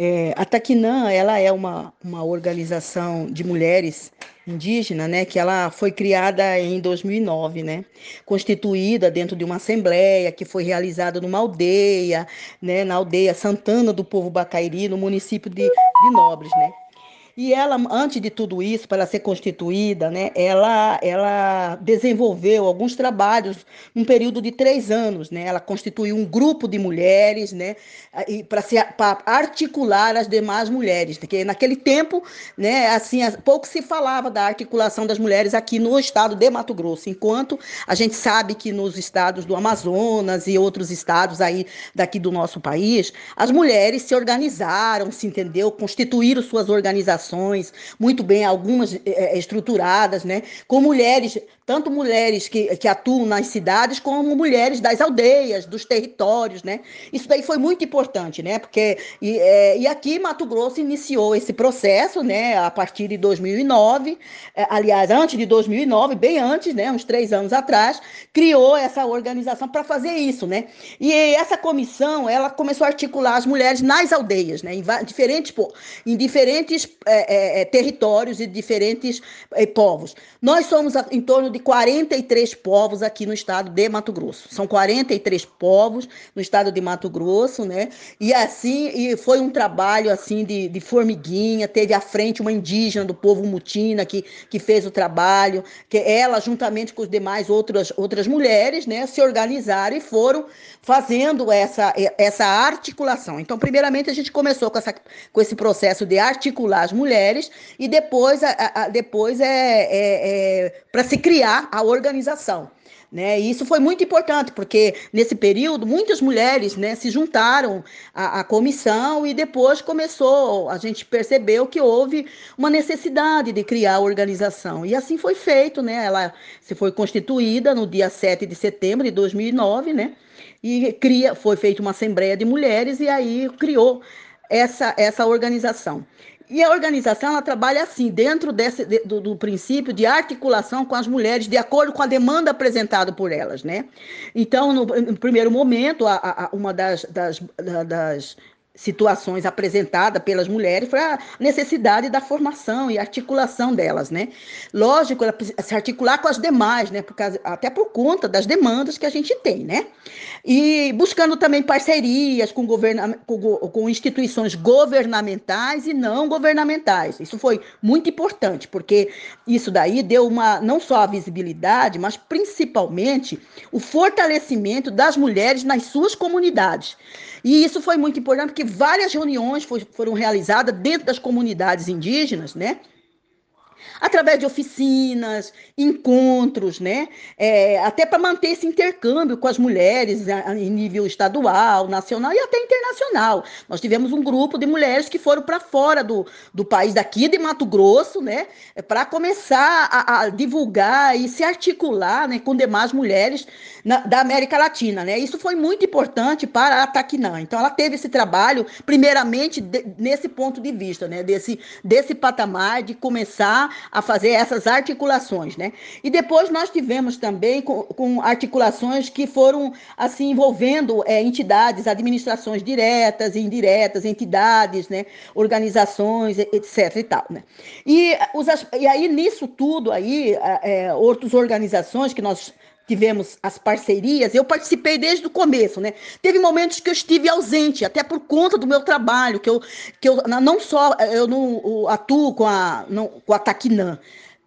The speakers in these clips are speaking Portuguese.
É, a Taquinã, ela é uma, uma organização de mulheres indígenas, né, que ela foi criada em 2009, né, constituída dentro de uma assembleia que foi realizada numa aldeia, né, na aldeia Santana do Povo Bacairi, no município de, de Nobres, né. E ela, antes de tudo isso, para ser constituída, né, ela, ela desenvolveu alguns trabalhos num período de três anos. Né? Ela constituiu um grupo de mulheres né, para articular as demais mulheres. Porque naquele tempo, né, assim, pouco se falava da articulação das mulheres aqui no estado de Mato Grosso, enquanto a gente sabe que nos estados do Amazonas e outros estados aí daqui do nosso país, as mulheres se organizaram, se entendeu, constituíram suas organizações organizações muito bem, algumas é, estruturadas, né? Com mulheres, tanto mulheres que, que atuam nas cidades, como mulheres das aldeias, dos territórios, né? Isso daí foi muito importante, né? Porque, e, é, e aqui Mato Grosso iniciou esse processo, né? A partir de 2009, é, aliás, antes de 2009, bem antes, né? Uns três anos atrás, criou essa organização para fazer isso, né? E essa comissão, ela começou a articular as mulheres nas aldeias, né? Em diferentes, em diferentes é, é, é, territórios e diferentes é, povos. Nós somos em torno de 43 povos aqui no estado de Mato Grosso. São 43 povos no estado de Mato Grosso, né? E assim, e foi um trabalho assim de, de formiguinha. Teve à frente uma indígena do povo Mutina que, que fez o trabalho, que ela, juntamente com os demais outras, outras mulheres, né, se organizaram e foram fazendo essa, essa articulação. Então, primeiramente, a gente começou com, essa, com esse processo de articular as mulheres e depois, a, a, depois é, é, é para se criar a organização. Né? E isso foi muito importante, porque nesse período muitas mulheres né, se juntaram à, à, comissão e depois começou, a gente percebeu que houve uma necessidade de criar a organização. E assim foi feito, né? Ela se foi constituída no dia 7 de setembro de 2009, né? E cria, foi feita uma assembleia de mulheres e aí criou essa, essa organização. E a organização ela trabalha assim, dentro desse, do, do, princípio de articulação com as mulheres, de acordo com a demanda apresentada por elas, né? Então, no, no primeiro momento, a, a, uma das, das, das situações apresentadas pelas mulheres foi a necessidade da formação e articulação delas, né? Lógico, ela se articular com as demais, né? Por causa, até por conta das demandas que a gente tem, né? E buscando também parcerias com, governa, com, com instituições governamentais e não governamentais. Isso foi muito importante, porque isso daí deu uma não só a visibilidade, mas principalmente o fortalecimento das mulheres nas suas comunidades. E isso foi muito importante porque várias reuniões foram realizadas dentro das comunidades indígenas, né? Através de oficinas, encontros, né? É, até para manter esse intercâmbio com as mulheres em nível estadual, nacional e até internacional. Nós tivemos um grupo de mulheres que foram para fora do, do país, daqui de Mato Grosso, né? Para começar a, a, divulgar e se articular né, com demais mulheres na, da América Latina, né? Isso foi muito importante para a Taquinã. Então, ela teve esse trabalho, primeiramente, de, nesse ponto de vista, né? Desse, desse patamar de começar a fazer essas articulações, né? E depois nós tivemos também com, com articulações que foram assim envolvendo é, entidades, administrações diretas e indiretas, entidades, né? Organizações, etc. e tal, né? E, os, e aí nisso tudo aí, é, outras organizações que nós tivemos as parcerias, eu participei desde o começo, né? Teve momentos que eu estive ausente, até por conta do meu trabalho, que eu, que eu não só eu não atuo com a, não, com a Taquinã,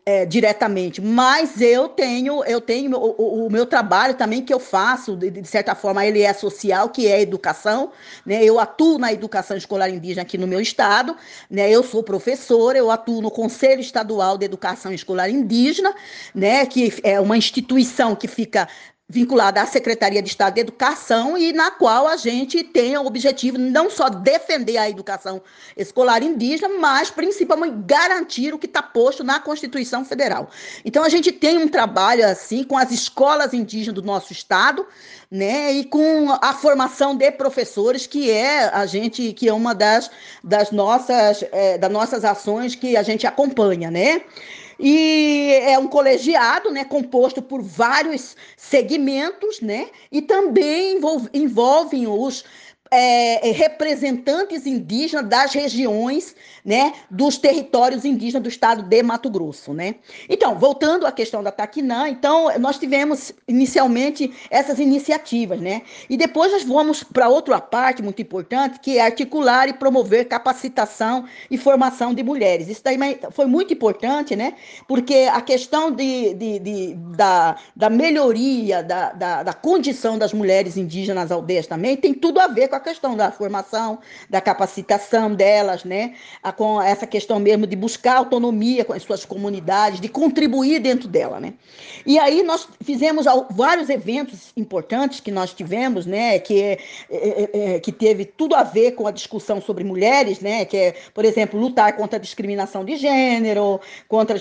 é, diretamente, mas eu tenho, eu tenho o, o, meu trabalho também que eu faço, de, de, certa forma, ele é social, que é educação, né? Eu atuo na educação escolar indígena aqui no meu estado, né? Eu sou professora, eu atuo no Conselho Estadual de Educação Escolar Indígena, né? Que é uma instituição que fica vinculada à Secretaria de Estado de Educação e na qual a gente tem o objetivo não só defender a educação escolar indígena, mas principalmente garantir o que está posto na Constituição Federal. Então a gente tem um trabalho assim com as escolas indígenas do nosso estado, né, e com a formação de professores, que é a gente que é uma das, das nossas é, das nossas ações que a gente acompanha, né? E é um colegiado, né, composto por vários segmentos, né, e também envolve, envolvem os é, é, representantes indígenas das regiões, né, dos territórios indígenas do estado de Mato Grosso, né? Então, voltando à questão da Taquinã, então nós tivemos inicialmente essas iniciativas, né? E depois nós vamos para outra parte muito importante, que é articular e promover capacitação e formação de mulheres. Isso daí foi muito importante, né? Porque a questão de, de, de da, da melhoria da, da, da condição das mulheres indígenas nas aldeias também tem tudo a ver com a questão da formação, da capacitação delas, né? A, com essa questão mesmo de buscar autonomia com as suas comunidades, de contribuir dentro dela, né? E aí nós fizemos vários eventos importantes que nós tivemos, né? Que, é, é, é, que teve tudo a ver com a discussão sobre mulheres, né? Que é, por exemplo, lutar contra a discriminação de gênero, contra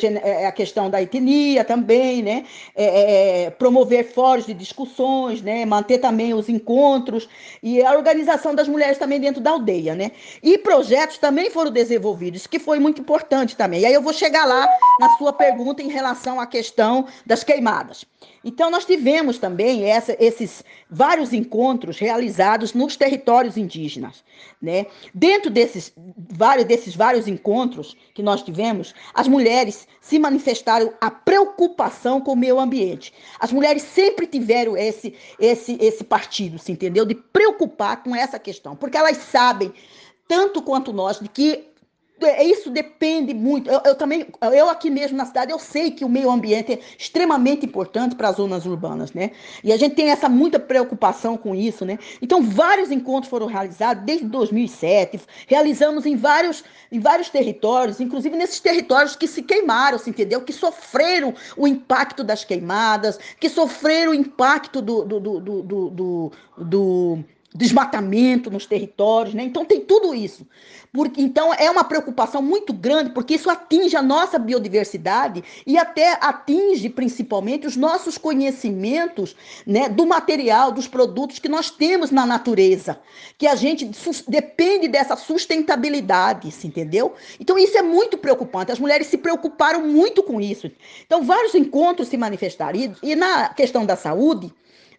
a questão da etnia também, né? É, é, promover fóruns de discussões, né? Manter também os encontros e a organização das mulheres também dentro da aldeia, né? E projetos também foram desenvolvidos, que foi muito importante também. E aí eu vou chegar lá na sua pergunta em relação à questão das queimadas. Então, nós tivemos também essa, esses vários encontros realizados nos territórios indígenas. Né? Dentro desses vários, desses vários encontros que nós tivemos, as mulheres se manifestaram a preocupação com o meio ambiente. As mulheres sempre tiveram esse, esse, esse partido, se entendeu? De preocupar com essa questão, porque elas sabem tanto quanto nós de que isso depende muito. Eu, eu, também, eu aqui mesmo na cidade, eu sei que o meio ambiente é extremamente importante para as zonas urbanas, né? E a gente tem essa muita preocupação com isso, né? Então, vários encontros foram realizados desde 2007, realizamos em vários, em vários territórios, inclusive nesses territórios que se queimaram, se entendeu? Que sofreram o impacto das queimadas, que sofreram o impacto do, do, do, do, do, do desmatamento nos territórios, né? Então tem tudo isso. Porque, então é uma preocupação muito grande, porque isso atinge a nossa biodiversidade e até atinge principalmente os nossos conhecimentos né, do material, dos produtos que nós temos na natureza, que a gente depende dessa sustentabilidade, entendeu? Então isso é muito preocupante. As mulheres se preocuparam muito com isso. Então vários encontros se manifestaram. E, e na questão da saúde,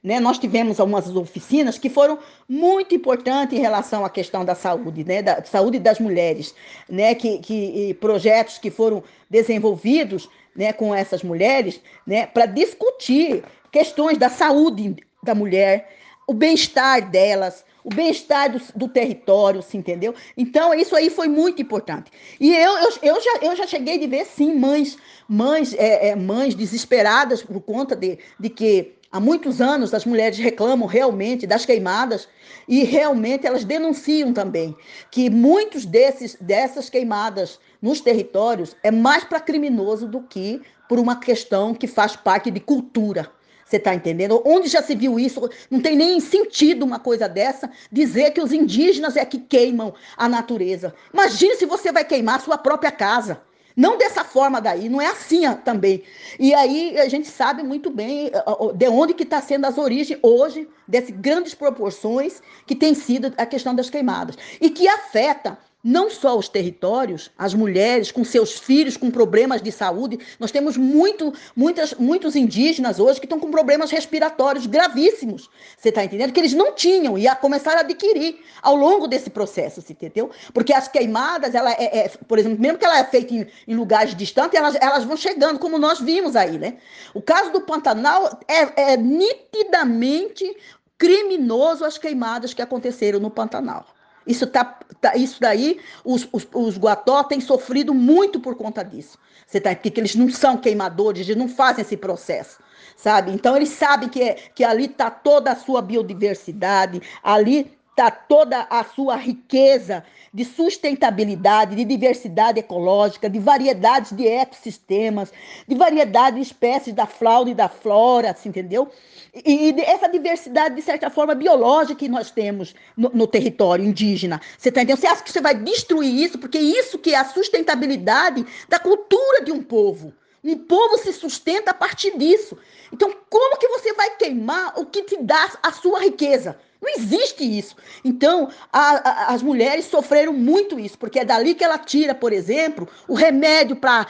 né? Nós tivemos algumas oficinas que foram muito importantes em relação à questão da saúde, né? da saúde das mulheres, né? que, que projetos que foram desenvolvidos né? com essas mulheres né? para discutir questões da saúde da mulher, o bem-estar delas, o bem-estar do, do, território, se entendeu? Então, isso aí foi muito importante. E eu, eu, eu, já, eu já cheguei de ver, sim, mães, mães, é, é, mães desesperadas por conta de, de que Há muitos anos as mulheres reclamam realmente das queimadas e realmente elas denunciam também que muitos desses dessas queimadas nos territórios é mais para criminoso do que por uma questão que faz parte de cultura. Você está entendendo? Onde já se viu isso? Não tem nem sentido uma coisa dessa dizer que os indígenas é que queimam a natureza. Imagine se você vai queimar sua própria casa. Não dessa forma daí, não é assim também. E aí a gente sabe muito bem eh, de onde que está sendo as origens hoje dessas grandes proporções que tem sido a questão das queimadas. E que afeta não só os territórios, as mulheres com seus filhos com problemas de saúde. Nós temos muito, muitas, muitos indígenas hoje que estão com problemas respiratórios gravíssimos. Você está entendendo? Que eles não tinham e a começar a adquirir ao longo desse processo, você entendeu? Porque as queimadas, ela é, é por exemplo, mesmo que ela é feita em, em, lugares distantes, elas, elas vão chegando, como nós vimos aí, né? O caso do Pantanal é, é nitidamente criminoso as queimadas que aconteceram no Pantanal. Isso, tá, tá, isso daí, os, os, os guató têm sofrido muito por conta disso. Você tá, porque eles não são queimadores, eles não fazem esse processo, sabe? Então, eles sabem que, que ali está toda a sua biodiversidade, ali está toda a sua riqueza de sustentabilidade, de diversidade ecológica, de variedades de ecossistemas, de variedade de espécies da fauna e da flora, assim, entendeu? E, e essa diversidade, de certa forma, biológica que nós temos no, no território indígena. Você está entendendo? Você acha que você vai destruir isso? Porque isso que é a sustentabilidade da cultura de um povo. Um povo se sustenta a partir disso. Então, como que você vai queimar o que te dá a sua riqueza? Não existe isso. Então, a, a, as mulheres sofreram muito isso, porque é dali que ela tira, por exemplo, o remédio para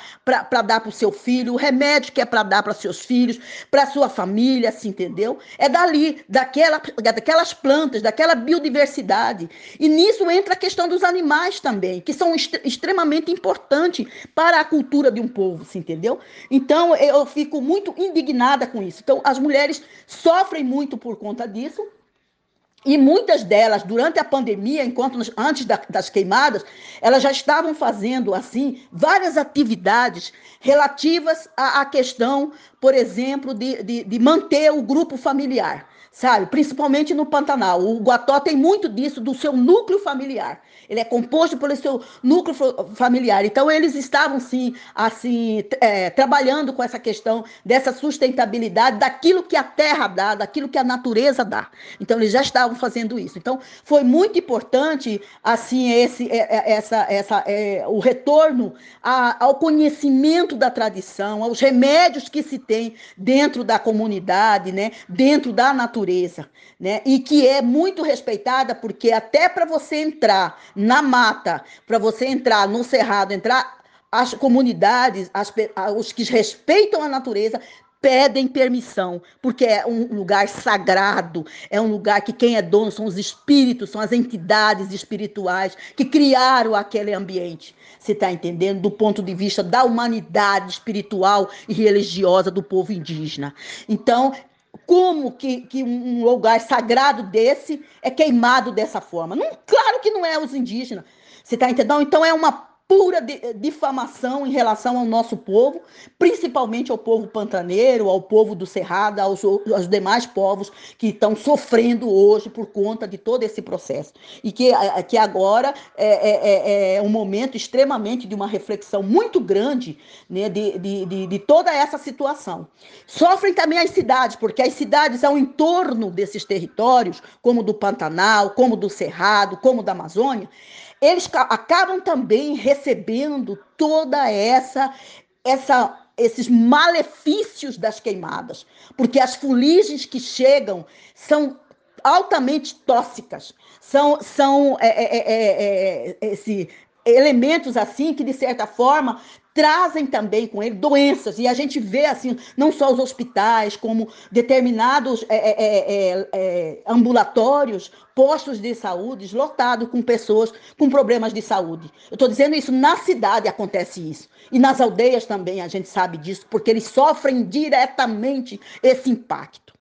dar para o seu filho, o remédio que é para dar para seus filhos, para sua família, assim, entendeu? É dali, daquela, daquelas plantas, daquela biodiversidade. E nisso entra a questão dos animais também, que são est extremamente importantes para a cultura de um povo, assim, entendeu? Então, eu fico muito indignada com isso. Então, as mulheres sofrem muito por conta disso. E muitas delas, durante a pandemia, enquanto antes da, das queimadas, elas já estavam fazendo assim várias atividades relativas à, à questão, por exemplo, de, de, de manter o grupo familiar sabe? Principalmente no Pantanal. O Guató tem muito disso, do seu núcleo familiar. Ele é composto pelo seu núcleo familiar. Então, eles estavam, sim, assim, é, trabalhando com essa questão dessa sustentabilidade, daquilo que a terra dá, daquilo que a natureza dá. Então, eles já estavam fazendo isso. Então, foi muito importante, assim, esse, é, é, essa, essa, é, o retorno a, ao conhecimento da tradição, aos remédios que se tem dentro da comunidade, né? dentro da natureza natureza, né? E que é muito respeitada porque até para você entrar na mata, para você entrar no cerrado, entrar as comunidades, as, os que respeitam a natureza pedem permissão, porque é um lugar sagrado, é um lugar que quem é dono são os espíritos, são as entidades espirituais que criaram aquele ambiente. Você está entendendo? Do ponto de vista da humanidade espiritual e religiosa do povo indígena. Então, como que, que um lugar sagrado desse é queimado dessa forma? Não, claro que não é os indígenas. Você está entendendo? Então é uma pura difamação em relação ao nosso povo, principalmente ao povo pantaneiro, ao povo do Cerrado, aos, aos demais povos que estão sofrendo hoje por conta de todo esse processo. E que, que agora é, é, é, é um momento extremamente de uma reflexão muito grande né, de, de, de, de toda essa situação. Sofrem também as cidades, porque as cidades ao entorno desses territórios, como do Pantanal, como do Cerrado, como da Amazônia, eles acabam também recebendo toda essa essa esses malefícios das queimadas, porque as fuligens que chegam são altamente tóxicas, são, são é, é, é, esse, elementos assim que de certa forma trazem também com ele doenças. E a gente vê assim não só os hospitais como determinados é, é, é, ambulatórios postos de saúde lotados com pessoas com problemas de saúde. Eu estou dizendo isso na cidade acontece isso. E nas aldeias também a gente sabe disso porque eles sofrem diretamente esse impacto